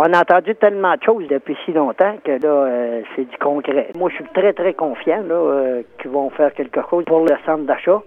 On a entendu tellement de choses depuis si longtemps que là, euh, c'est du concret. Moi, je suis très, très confiant là, euh, qu'ils vont faire quelque chose pour le centre d'achat.